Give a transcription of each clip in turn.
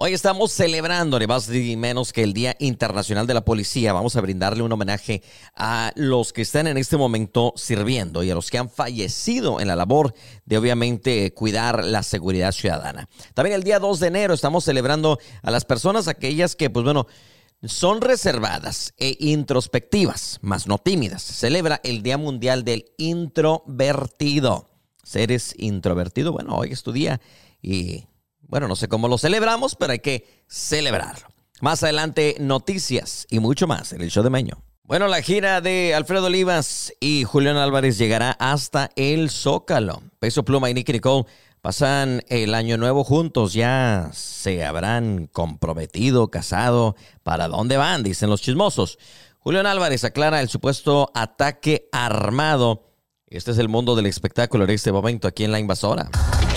Hoy estamos celebrando, ni más ni menos que el Día Internacional de la Policía. Vamos a brindarle un homenaje a los que están en este momento sirviendo y a los que han fallecido en la labor de obviamente cuidar la seguridad ciudadana. También el día 2 de enero estamos celebrando a las personas aquellas que, pues bueno, son reservadas e introspectivas, más no tímidas. Celebra el Día Mundial del Introvertido. Seres introvertido, bueno, hoy es tu día y bueno, no sé cómo lo celebramos, pero hay que celebrarlo. Más adelante, noticias y mucho más en el show de Meño. Bueno, la gira de Alfredo Olivas y Julián Álvarez llegará hasta el Zócalo. Peso Pluma y Nicky Nicole pasan el año nuevo juntos. Ya se habrán comprometido, casado. ¿Para dónde van? Dicen los chismosos. Julián Álvarez aclara el supuesto ataque armado. Este es el mundo del espectáculo en este momento aquí en La Invasora.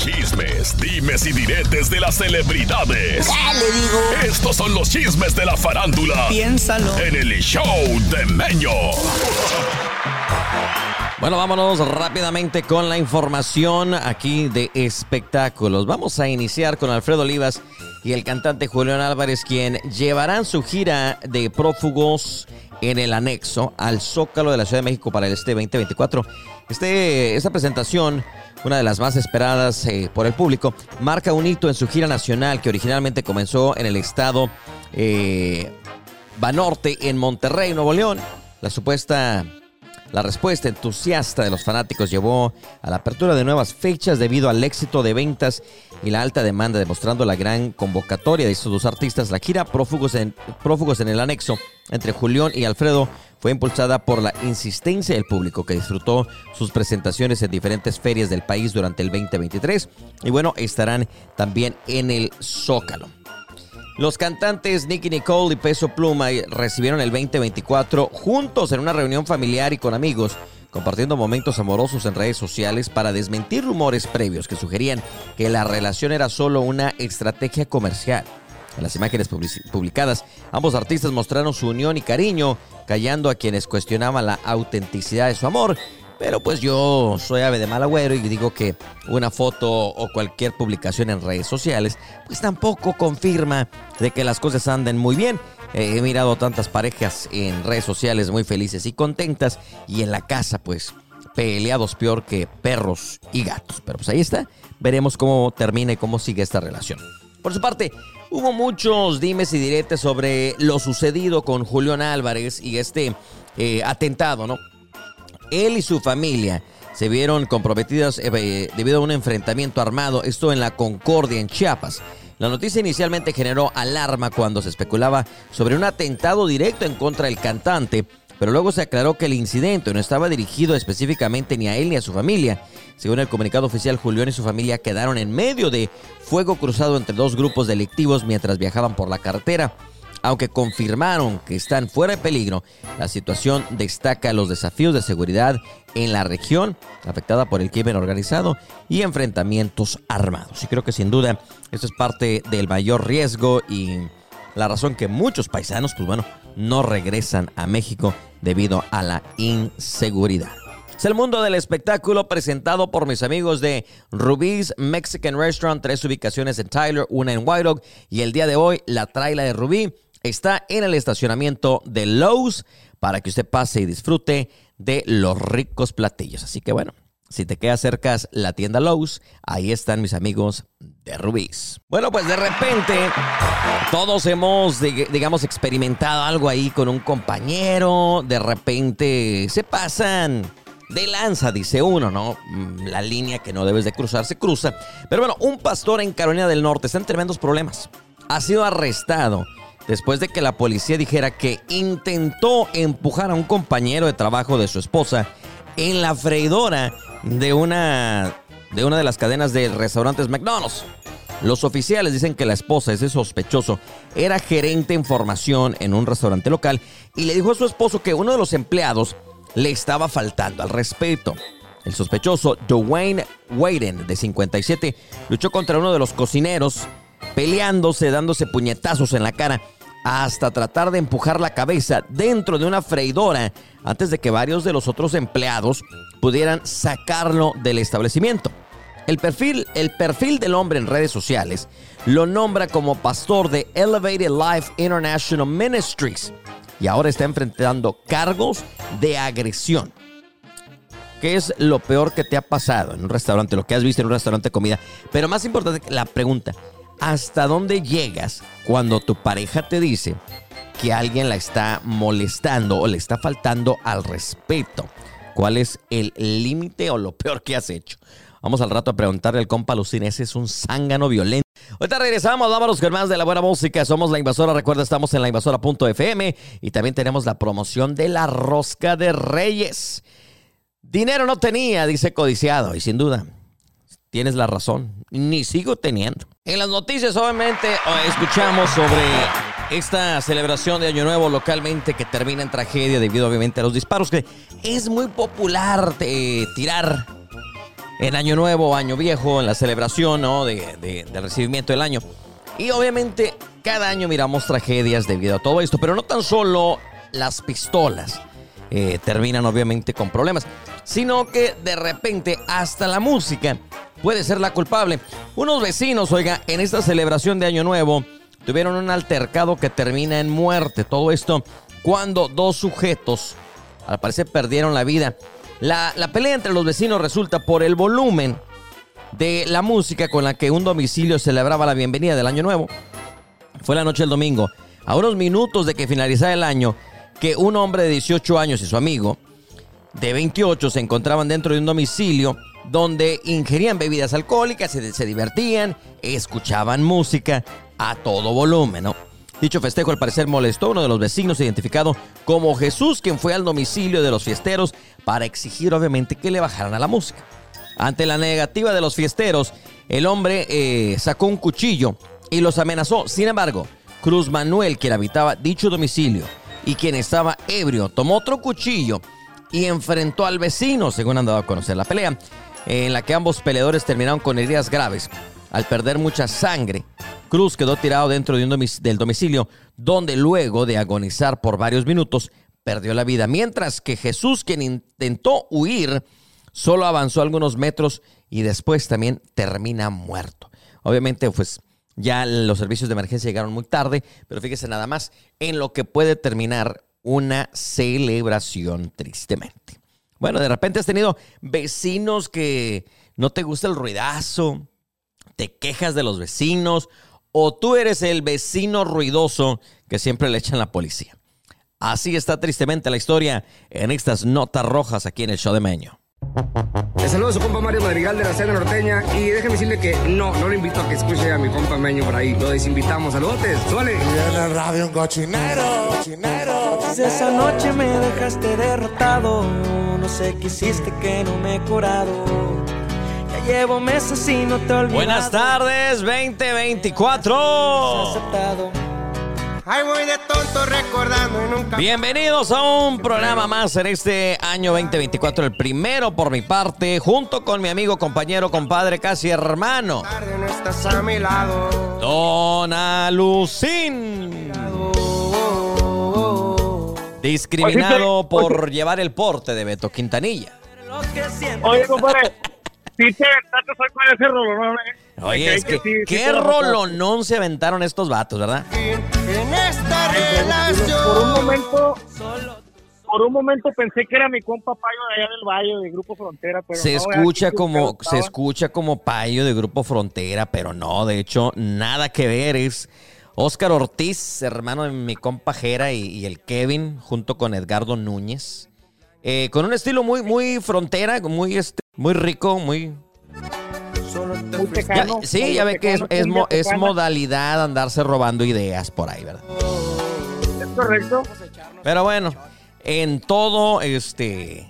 Chismes, dimes y diretes de las celebridades. le digo? Estos son los chismes de la farándula. Piénsalo. En el show de Meño. Bueno, vámonos rápidamente con la información aquí de espectáculos. Vamos a iniciar con Alfredo Olivas y el cantante Julián Álvarez, quien llevarán su gira de prófugos en el anexo al Zócalo de la Ciudad de México para el este 2024. Este, esta presentación una de las más esperadas eh, por el público, marca un hito en su gira nacional que originalmente comenzó en el estado eh, Banorte en Monterrey, Nuevo León. La supuesta la respuesta entusiasta de los fanáticos llevó a la apertura de nuevas fechas debido al éxito de ventas y la alta demanda, demostrando la gran convocatoria de estos dos artistas. La gira Prófugos en, Prófugos en el anexo entre Julián y Alfredo fue impulsada por la insistencia del público que disfrutó sus presentaciones en diferentes ferias del país durante el 2023 y bueno, estarán también en el Zócalo. Los cantantes Nicky Nicole y Peso Pluma recibieron el 2024 juntos en una reunión familiar y con amigos, compartiendo momentos amorosos en redes sociales para desmentir rumores previos que sugerían que la relación era solo una estrategia comercial. En las imágenes publicadas, ambos artistas mostraron su unión y cariño, callando a quienes cuestionaban la autenticidad de su amor pero pues yo soy ave de mal agüero y digo que una foto o cualquier publicación en redes sociales pues tampoco confirma de que las cosas anden muy bien. he mirado tantas parejas en redes sociales muy felices y contentas y en la casa pues peleados peor que perros y gatos. Pero pues ahí está, veremos cómo termina y cómo sigue esta relación. Por su parte, hubo muchos dimes y diretes sobre lo sucedido con Julián Álvarez y este eh, atentado, ¿no? Él y su familia se vieron comprometidas eh, debido a un enfrentamiento armado, esto en la Concordia, en Chiapas. La noticia inicialmente generó alarma cuando se especulaba sobre un atentado directo en contra del cantante, pero luego se aclaró que el incidente no estaba dirigido específicamente ni a él ni a su familia. Según el comunicado oficial, Julián y su familia quedaron en medio de fuego cruzado entre dos grupos delictivos mientras viajaban por la carretera. Aunque confirmaron que están fuera de peligro, la situación destaca los desafíos de seguridad en la región afectada por el crimen organizado y enfrentamientos armados. Y creo que sin duda esto es parte del mayor riesgo y la razón que muchos paisanos, pues no regresan a México debido a la inseguridad. Es el mundo del espectáculo presentado por mis amigos de Rubí's Mexican Restaurant, tres ubicaciones en Tyler, una en White y el día de hoy la traila de Rubí está en el estacionamiento de Lowe's para que usted pase y disfrute de los ricos platillos. Así que bueno, si te queda cerca la tienda Lowe's, ahí están mis amigos de Rubí's. Bueno, pues de repente todos hemos, digamos, experimentado algo ahí con un compañero. De repente se pasan de lanza, dice uno, ¿no? Mm, la línea que no debes de cruzar se cruza. Pero bueno, un pastor en Carolina del Norte está en tremendos problemas. Ha sido arrestado después de que la policía dijera que intentó empujar a un compañero de trabajo de su esposa en la freidora de una de, una de las cadenas de restaurantes McDonald's. Los oficiales dicen que la esposa, ese sospechoso, era gerente en formación en un restaurante local y le dijo a su esposo que uno de los empleados le estaba faltando al respeto. El sospechoso, Dwayne Waden, de 57, luchó contra uno de los cocineros peleándose, dándose puñetazos en la cara, hasta tratar de empujar la cabeza dentro de una freidora antes de que varios de los otros empleados pudieran sacarlo del establecimiento. El perfil, el perfil del hombre en redes sociales lo nombra como pastor de Elevated Life International Ministries y ahora está enfrentando cargos de agresión. ¿Qué es lo peor que te ha pasado en un restaurante, lo que has visto en un restaurante de comida? Pero más importante, la pregunta, ¿hasta dónde llegas cuando tu pareja te dice que alguien la está molestando o le está faltando al respeto? ¿Cuál es el límite o lo peor que has hecho? Vamos al rato a preguntarle al compa Lucín, ese es un zángano violento. Ahorita regresamos, vámonos con más de la buena música. Somos La Invasora, recuerda, estamos en lainvasora.fm y también tenemos la promoción de la Rosca de Reyes. Dinero no tenía, dice codiciado, y sin duda, tienes la razón, ni sigo teniendo. En las noticias, obviamente, escuchamos sobre esta celebración de Año Nuevo localmente que termina en tragedia debido, obviamente, a los disparos, que es muy popular eh, tirar en Año Nuevo, Año Viejo, en la celebración ¿no? de, del recibimiento del año. Y obviamente cada año miramos tragedias debido a todo esto, pero no tan solo las pistolas eh, terminan obviamente con problemas, sino que de repente hasta la música puede ser la culpable. Unos vecinos, oiga, en esta celebración de Año Nuevo tuvieron un altercado que termina en muerte. Todo esto cuando dos sujetos, al parecer, perdieron la vida. La, pelea entre los vecinos resulta por el volumen de la música con la que un domicilio celebraba la bienvenida del año nuevo. Fue la noche del domingo, a unos minutos de que finalizara el año, que un hombre de 18 años y su amigo de 28 se encontraban dentro de un domicilio donde ingerían bebidas alcohólicas, se, se divertían, escuchaban música a todo volumen. Dicho festejo al parecer molestó a uno de los vecinos identificado como Jesús, quien fue al domicilio de los fiesteros para exigir obviamente que le bajaran a la música. Ante la negativa de los fiesteros, el hombre eh, sacó un cuchillo y los amenazó. Sin embargo, Cruz Manuel, quien habitaba dicho domicilio y quien estaba ebrio, tomó otro cuchillo y enfrentó al vecino, según han dado a conocer la pelea, en la que ambos peleadores terminaron con heridas graves. Al perder mucha sangre, Cruz quedó tirado dentro de un del domicilio, donde luego de agonizar por varios minutos, perdió la vida. Mientras que Jesús, quien intentó huir, solo avanzó algunos metros y después también termina muerto. Obviamente, pues ya los servicios de emergencia llegaron muy tarde, pero fíjese nada más en lo que puede terminar una celebración, tristemente. Bueno, de repente has tenido vecinos que no te gusta el ruidazo, te quejas de los vecinos o tú eres el vecino ruidoso que siempre le echan la policía. Así está tristemente la historia en estas notas rojas aquí en el show de Meño. Le saludo a su compa Mario Madrigal de la Cena Norteña y déjeme decirle que no, no le invito a que escuche a mi compa Meño por ahí. Lo desinvitamos. Saludotes, suele. Y en el radio un cochinero, cochinero. esa noche me dejaste derrotado, no sé qué hiciste que no me he curado llevo meses y no te olvido. Buenas tardes, 2024. Ay, voy de tonto recordando y nunca. Bienvenidos a un programa más en este año 2024, el primero por mi parte, junto con mi amigo, compañero, compadre, casi hermano. No estás a mi lado. Don Alucín. Discriminado por llevar el porte de Beto Quintanilla. Oye, compadre, sí te aventaste hoy con ese rolonón, ¿eh? Oye, es que, qué rolonón se aventaron estos vatos, ¿verdad? En esta relación. Por un momento, por un momento pensé que era mi compa Payo de allá del Valle, de Grupo Frontera, pero se no, escucha como se escucha como Payo de Grupo Frontera, pero no, de hecho nada que ver es Óscar Ortiz, hermano de mi compa Jera y, y el Kevin, junto con Edgardo Núñez, Eh, con un estilo muy muy frontera, muy este, muy rico, muy Muy ya- sí, muy ya ve que es, mo- modalidad andarse robando ideas por ahí, ¿verdad? Es correcto. Pero bueno, en todo, este.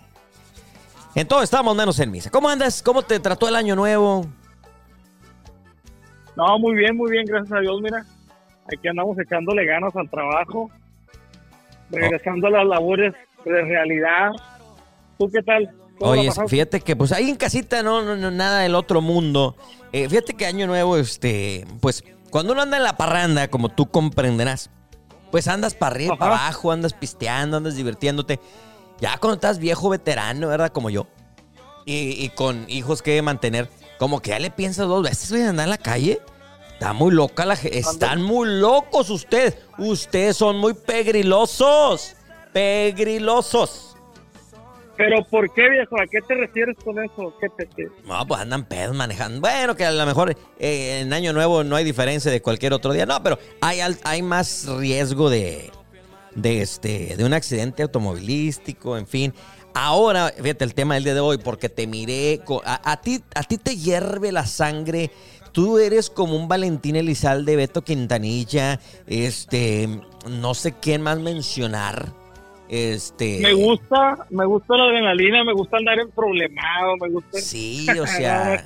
En todo estamos menos en misa. ¿Cómo andas? ¿Cómo te trató el año nuevo? No, muy bien, muy bien, gracias a Dios, mira. Aquí andamos echándole ganas al trabajo, regresando a las labores de realidad. ¿Tú qué tal? ¿Cómo la Oye, fíjate que pues ahí en casita no, no, no, nada del otro mundo. Eh, fíjate que año nuevo, este, pues cuando uno anda en la parranda, como tú comprenderás, pues andas para arriba, para abajo, andas pisteando, andas divirtiéndote. Ya cuando estás viejo veterano, ¿verdad? Como yo. Y, y con hijos que mantener, como que ya le piensas dos veces, güey, andar en la calle. Está muy loca la gente. Están muy locos ustedes. Ustedes son muy pegrilosos. Pegrilosos. Pero ¿por qué, viejo? ¿A qué te refieres con eso? ¿Qué te, qué? No, pues andan pedos manejando. Bueno, que a lo mejor eh, en Año Nuevo no hay diferencia de cualquier otro día. No, pero hay, hay más riesgo de, de, este, de un accidente automovilístico, en fin. Ahora, fíjate el tema del día de hoy, porque te miré. a ti, a ti te hierve la sangre. Tú eres como un Valentín Elizalde, Beto Quintanilla, este, no sé quién más mencionar. Este. Me gusta, me gusta la adrenalina, me gusta andar en problemado, me gusta... Sí, o sea.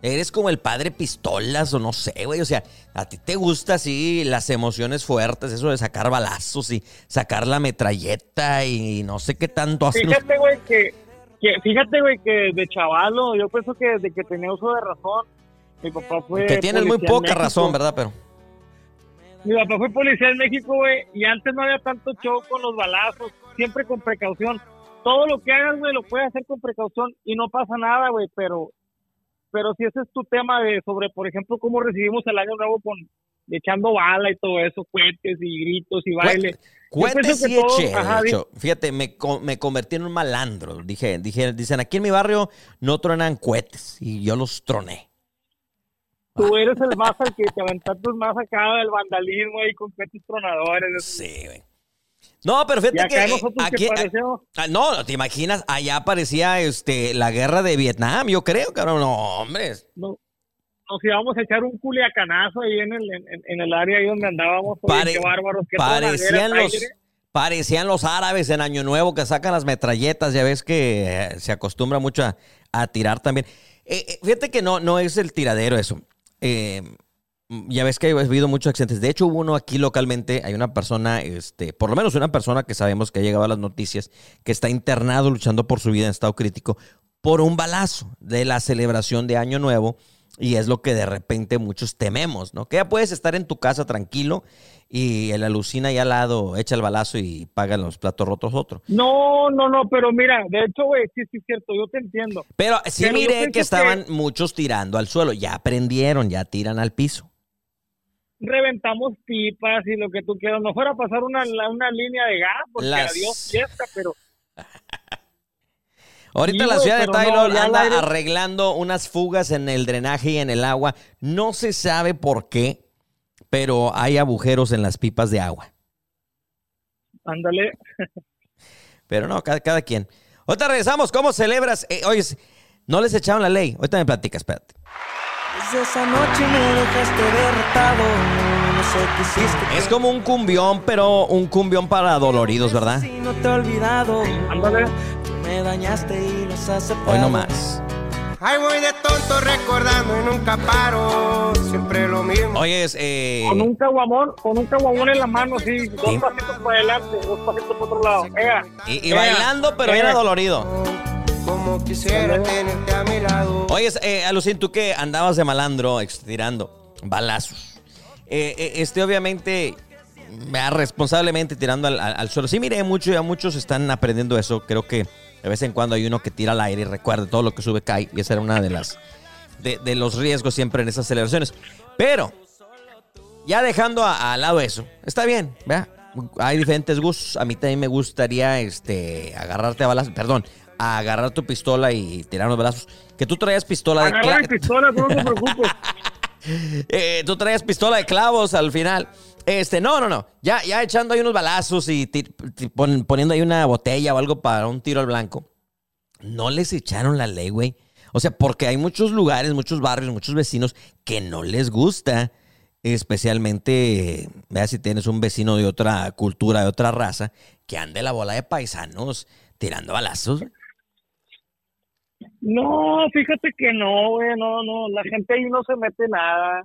Eres como el padre pistolas o no sé, güey. O sea, a ti te gusta así las emociones fuertes, eso de sacar balazos y sacar la metralleta y no sé qué tanto hacen. los- Fíjate, güey, que, que- fíjate, güey, que de chavalo, yo pienso que desde que tenía uso de razón, mi papá fue. Que tienes muy poca razón, ¿verdad? Pero. Mi papá fue policía en México, güey, y antes no había tanto show con los balazos, siempre con precaución. Todo lo que hagas, güey, lo puedes hacer con precaución y no pasa nada, güey, pero pero si ese es tu tema de sobre, por ejemplo, cómo recibimos el año nuevo con echando bala y todo eso, cohetes y gritos y baile. Pienso y hecho. Fíjate, me, me convertí en un malandro. Dije, dije, dicen, aquí en mi barrio no tronan cohetes y yo los troné. Tú eres el más al que te aventaste más acá del vandalismo y con cohetes tronadores. Sí, güey. No, pero fíjate que eh, nosotros aquí, que Ah, no, te imaginas, allá parecía este, la guerra de Vietnam, yo creo, cabrón. No, hombre. no- nos íbamos a echar un culiacanazo ahí en el, en, en el área ahí donde andábamos. oye, Pare- qué bárbaros, qué parecían los, aire. parecían los árabes en Año Nuevo que sacan las metralletas. Ya ves que eh, se acostumbra mucho a, a tirar también. Eh, fíjate que no, no es el tiradero eso. Eh, ya ves que ha habido muchos accidentes. De hecho, hubo uno aquí localmente. Hay una persona, este, por lo menos una persona que sabemos que ha llegado a las noticias, que está internado luchando por su vida en estado crítico por un balazo de la celebración de Año Nuevo. Y es lo que de repente muchos tememos, ¿no? Que ya puedes estar en tu casa tranquilo y el alucina ahí al lado echa el balazo y paga los platos rotos otro. No, no, no, pero mira, de hecho, güey, sí, sí, es cierto, yo te entiendo. Pero sí Pero miré que estaban que- muchos tirando al suelo. Ya aprendieron, ya tiran al piso. Reventamos pipas y lo que tú quieras. No fuera a pasar una, una línea de gas, porque Las- adiós fiesta, pero Ahorita Sí, la ciudad de no, Taylor al anda aire- arreglando unas fugas en el drenaje y en el agua. No se sabe por qué, pero hay agujeros en las pipas de agua. ándale. Pero no, cada, cada quien. Ahorita regresamos. ¿Cómo celebras? Eh, oye, no les echaron la ley. Ahorita me platicas, espérate. Desde esa noche me dejaste derrotado. No sé qué hiciste. Es como un cumbión, pero un cumbión para doloridos, ¿verdad? Si no te he olvidado. Ándale. Me dañaste y los aceptado. Hoy no más. Ay, voy de tonto recordando y nunca paro. Siempre lo mismo. Oye, es, eh, Con un caguamón, con un caguamón en la mano, sí, dos Sí. pasitos para adelante, dos pasitos para otro lado. Ea, y, y ea, bailando, pero ea. era dolorido. Como quisiera tenerte a mi lado. Oye, eh, Alucín, tú que andabas de malandro tirando balazos. Eh, eh, este, obviamente, vea, responsablemente tirando al, al- al suelo. Sí, miré mucho, ya muchos están aprendiendo eso. Creo que de vez en cuando hay uno que tira al aire y recuerda todo lo que sube cae. Y esa era una de las de, de los riesgos siempre en esas celebraciones. Pero, ya dejando a- al lado eso, está bien, vea. Hay diferentes gustos. A mí también me gustaría este, agarrarte a balazos. Perdón, a agarrar tu pistola y tirar unos balazos. Que tú traías pistola de Agarra mi cla- pistola, no preocupes. eh, tú traías pistola de clavos al final. Este, no, no, no. Ya, ya echando ahí unos balazos y poniendo ahí una botella o algo para un tiro al blanco. No les echaron la ley, güey. O sea, porque hay muchos lugares, muchos barrios, muchos vecinos que no les gusta. Especialmente, vea si tienes un vecino de otra cultura, de otra raza, que ande la bola de paisanos tirando balazos. No, fíjate que no, güey, no, no, la gente ahí no se mete nada.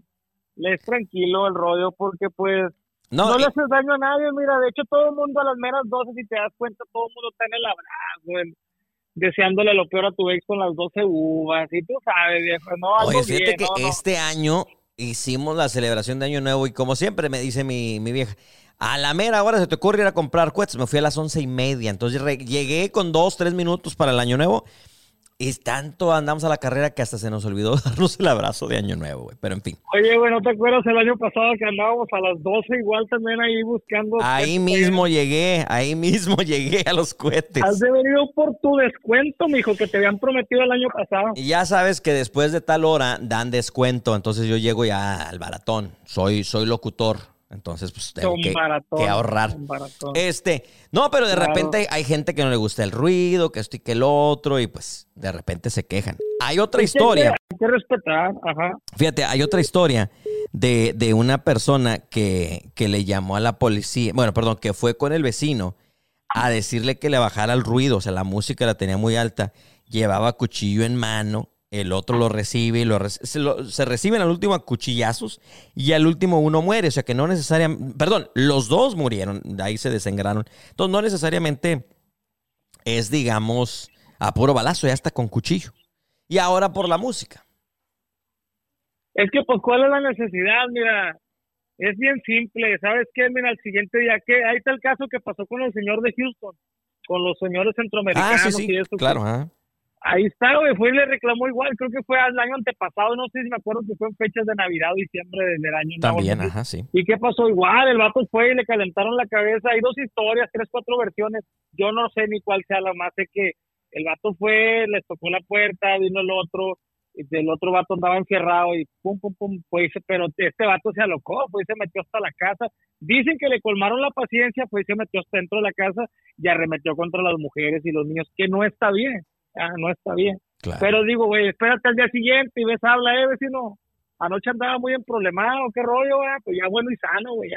Le es tranquilo el rollo porque pues No, le haces daño a nadie, mira, de hecho todo el mundo a las meras 12, si te das cuenta, todo el mundo está en el abrazo, deseándole lo peor a tu ex con las 12 uvas, y tú sabes, viejo, no, algo Oye, fíjate bien, que no, no. este año hicimos la celebración de Año Nuevo y como siempre me dice mi, mi vieja, a la mera hora se te ocurre ir a comprar cohetes. Me fui a las once y media, entonces llegué con dos, tres minutos para el Año Nuevo Y tanto andamos a la carrera que hasta se nos olvidó darnos el abrazo de Año Nuevo, güey. Pero en fin. Oye, güey, ¿no te acuerdas el año pasado que andábamos a las 12 igual también ahí buscando? Ahí mismo llegué, ahí mismo llegué a los cohetes. Has de venido por tu descuento, mijo, que te habían prometido el año pasado. Y ya sabes que después de tal hora dan descuento, entonces yo llego ya al baratón. Soy, soy locutor. Entonces, pues tengo que, ahorrar. Este, no, pero de Claro. repente hay gente que no le gusta el ruido, que esto y que el otro, y pues de repente se quejan. Hay otra historia. Hay que, hay que respetar, ajá. Fíjate, hay otra historia de, de una persona que, que le llamó a la policía, bueno, perdón, que fue con el vecino a decirle que le bajara el ruido, o sea, la música la tenía muy alta, llevaba cuchillo en mano, el otro lo recibe y lo, se, lo- se reciben al último a cuchillazos y al último uno muere, o sea que no necesariamente, perdón, los dos murieron, de ahí se desengraron, entonces no necesariamente es, digamos, a puro balazo, ya está con cuchillo. Y ahora por la música. Es que, pues, ¿cuál es la necesidad? Mira, es bien simple. ¿Sabes qué? Mira, el siguiente día, que ahí está el caso que pasó con el señor de Houston, con los señores Ah, centroamericanos sí, sí, y eso. claro. ah. Ahí está, güey, fue y le reclamó igual, creo que fue el año antepasado, no sé si me acuerdo que fue en fechas de Navidad o diciembre del año. También, no ajá, sí. ¿Y qué pasó? Igual, el vato fue y le calentaron la cabeza. Hay dos historias, tres, cuatro versiones. Yo no sé ni cuál sea la más. Sé que el vato fue, les tocó la puerta, vino el otro, el otro vato andaba encerrado y pum, pum, pum, pues, pero este vato se alocó, pues se metió hasta la casa. Dicen que le colmaron la paciencia, pues se metió hasta dentro de la casa y arremetió contra las mujeres y los niños, que no está bien, ah, no está bien. Claro. Pero digo, güey, espérate al día siguiente y ves, habla, eh, vecino. Anoche andaba muy emproblemado, qué rollo, güey. Pues ya bueno y sano, güey.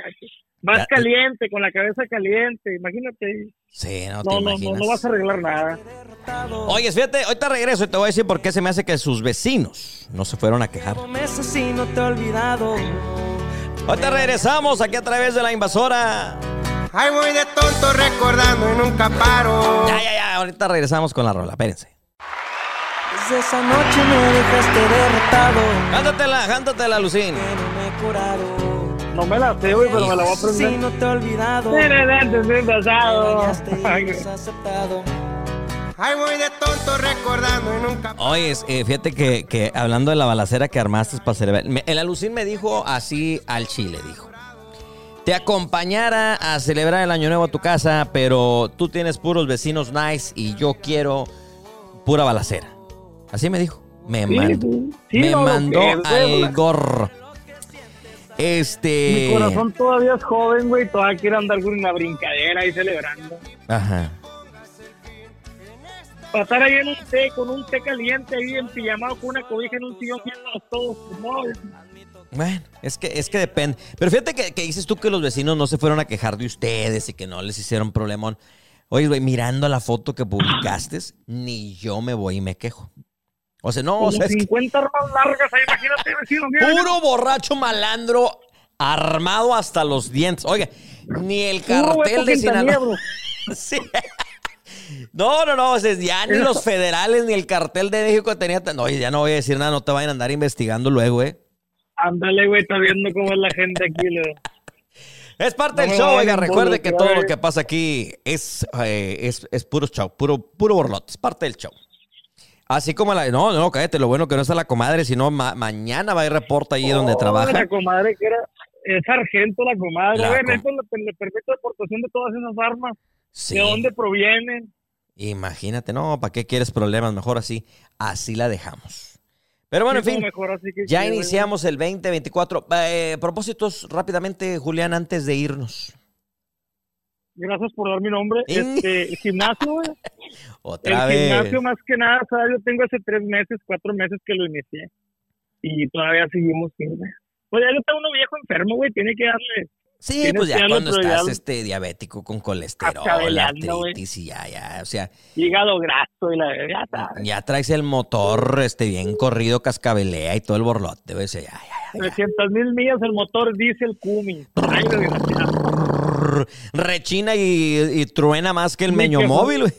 Más Ya- caliente, con la cabeza caliente, imagínate. Sí, no te No, no, no, imaginas. no vas a arreglar nada. Oye, fíjate, ahorita regreso y te voy a decir por qué se me hace que sus vecinos no se fueron a quejar. No. Ahorita regresamos aquí a través de la invasora. Ay, voy de tonto recordando y nunca paro. Ya, ya, ya, ahorita regresamos con la rola, espérense. Desde esa noche me dejaste derrotado. Cántatela, cántatela, Lucín. No me la sé, güey, pero me la voy a Si aprender. no te he olvidado. Ay, voy de tonto recordando y nunca Oye, es, eh, fíjate que, que hablando de la balacera que armaste para celebrar, el Alucín me dijo así al chile, dijo. Te acompañara a celebrar el Año Nuevo a tu casa, pero tú tienes puros vecinos nice y yo quiero pura balacera. Así me dijo. Me Sí, mandó, sí, me no, mandó al gorro. Este. Mi corazón todavía es joven, güey, todavía quiere andar con una brincadera ahí celebrando. Ajá. Pasar ahí en un té, con un té caliente ahí en pijamado con una cobija en un sillón viéndonos todos. No, Bueno, es que, es que depende. Pero fíjate que, que dices tú que los vecinos no se fueron a quejar de ustedes y que no les hicieron problemón. Oye, güey, mirando la foto que publicaste, ni yo me voy y me quejo. O sea, no, o como sea, es que 50 ropas largas ahí, imagínate, vecino. puro borracho malandro armado hasta los dientes. Oiga, ni el cartel de Sinaloa. Sí. No, no, no, o sea, ya ni los federales ni el cartel de México tenía... No, ya no voy a decir nada, no te vayan a andar investigando luego, eh. Ándale, güey, está viendo cómo es la gente aquí. Es parte No del show, oiga, recuerde que todo lo que pasa aquí es, eh, es, es puro show, puro, puro borlote, es parte del show. Así como la... No, no, cállate, lo bueno que no está la comadre, sino ma- mañana va a ir reporta ahí donde Oh, trabaja. La comadre que era... Es sargento la comadre. La com- eso le, le permite la aportación de todas esas armas. Sí. ¿De dónde provienen? Imagínate, no, ¿para qué quieres problemas? Mejor así, así la dejamos. Pero bueno, en fin, mejor ya iniciamos el 2024. Eh, propósitos rápidamente, Julián, antes de irnos. Gracias por dar mi nombre. Este, el gimnasio, güey. Otra el vez. gimnasio más que nada, o sea, yo tengo hace tres meses, cuatro meses que lo inicié. Y todavía seguimos sin, güey. Pues ya yo tengo uno viejo enfermo, güey, tiene que darle. Sí, pues ya cuando estás este, diabético con colesterol, artritis y ya, ya, o sea, Hígado graso y la ya ya traes el motor este, bien corrido, cascabelea y todo el borlote, o sea, ya, ya, ya. 300 mil millas el motor. Ay, desgraciado. Brrr, Rechina y, y truena más que el meño que- móvil, güey.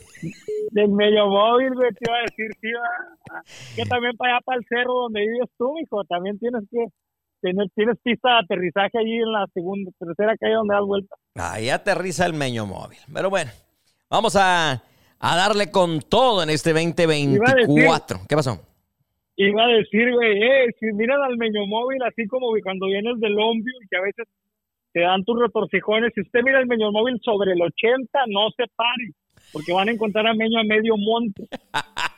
Del medio móvil, güey, te iba a decir, va. Que también para allá, para el cerro donde vives tú, hijo, también tienes que tienes pista de aterrizaje allí en la segunda, tercera calle donde das vuelta. Ahí aterriza el meño móvil. Pero bueno, vamos a, darle con todo en este 2024. ¿Qué pasó? Iba a decir, güey, eh, si miran al Meño Móvil, así como cuando vienes del Lombio y que a veces te dan tus retorcijones, si usted mira el Meño Móvil sobre el 80, no se pare, porque van a encontrar a Meño a medio monte.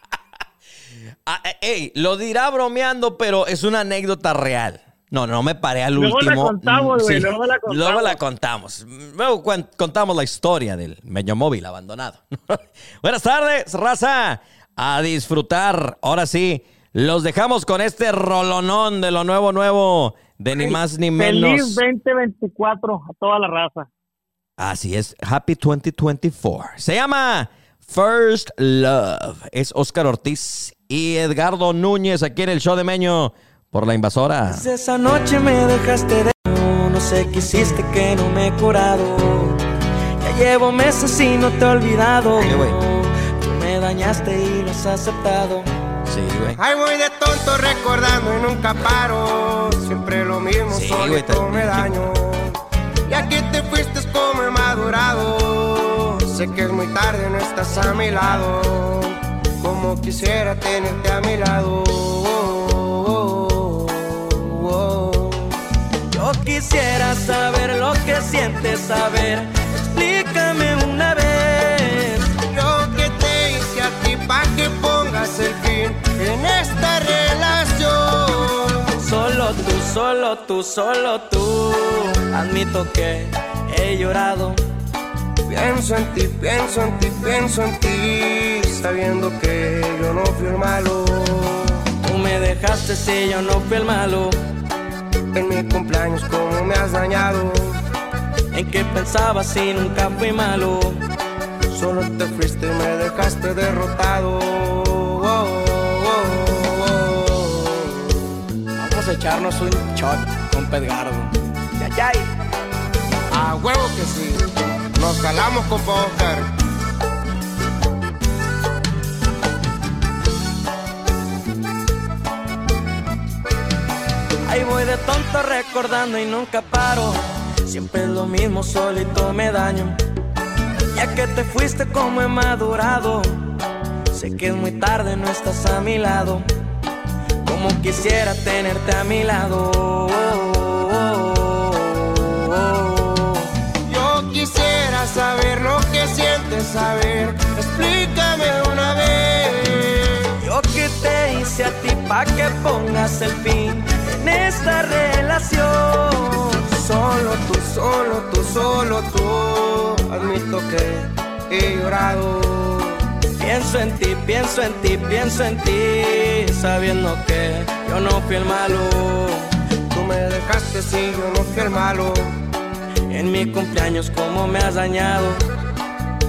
Ah, eh, ey, lo dirá bromeando, pero es una anécdota real. No, no me paré al Luego la último. contamos, Mm, güey, luego la contamos. Luego la contamos. Luego contamos la historia del meño móvil abandonado. Buenas tardes, raza. A disfrutar. Ahora sí, los dejamos con este rolonón de lo nuevo, nuevo, de ni más ni Feliz menos. 2024 a toda la raza. Así es, Happy 2024. Se llama First Love. Es Oscar Ortiz y Edgardo Núñez aquí en el show de Meño por la invasora. Esa noche me dejaste de no, sé qué hiciste que no me he curado. Ya llevo meses y no te he olvidado. Sí, güey. Tú me dañaste y lo has aceptado. Sí, güey. Ay, voy de tonto recordando y nunca paro. Siempre lo mismo, Sí, güey, solito también. me daño. Ya que te fuiste como he madurado. Sé que es muy tarde, no estás a mi lado. Como quisiera tenerte a mi lado. Quisiera saber lo que sientes saber. Explícame una vez. Yo que te hice a ti pa' que pongas el fin en esta relación. Solo tú, solo tú, solo tú. Admito que he llorado. Pienso en ti, pienso en ti, pienso en ti, sabiendo que yo no fui el malo. Tú me dejaste si yo no fui el malo. En mi cumpleaños como me has dañado, En qué pensabas si nunca fui malo. solo te fuiste y me dejaste derrotado. Oh, oh. Vamos a echarnos un shot con Pedgardo. Ya, ya. A huevo que sí, nos calamos con Oscar. De tonto recordando y nunca paro. Siempre es lo mismo, solito me daño. Ya que te fuiste como he madurado. Sé que es muy tarde, no estás a mi lado. Como quisiera tenerte a mi lado. Yo quisiera saber lo que sientes saber, explícame una vez. Yo que te hice a ti pa' que pongas el fin esta relación. Solo tú, solo tú, solo tú. Admito que he llorado. Pienso en ti, pienso en ti, pienso en ti, sabiendo que yo no fui el malo. Tú me dejaste si yo no fui el malo. En mi cumpleaños, cómo me has dañado.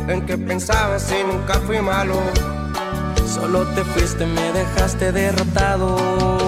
En que pensabas si nunca fui malo. Solo te fuiste, me dejaste derrotado.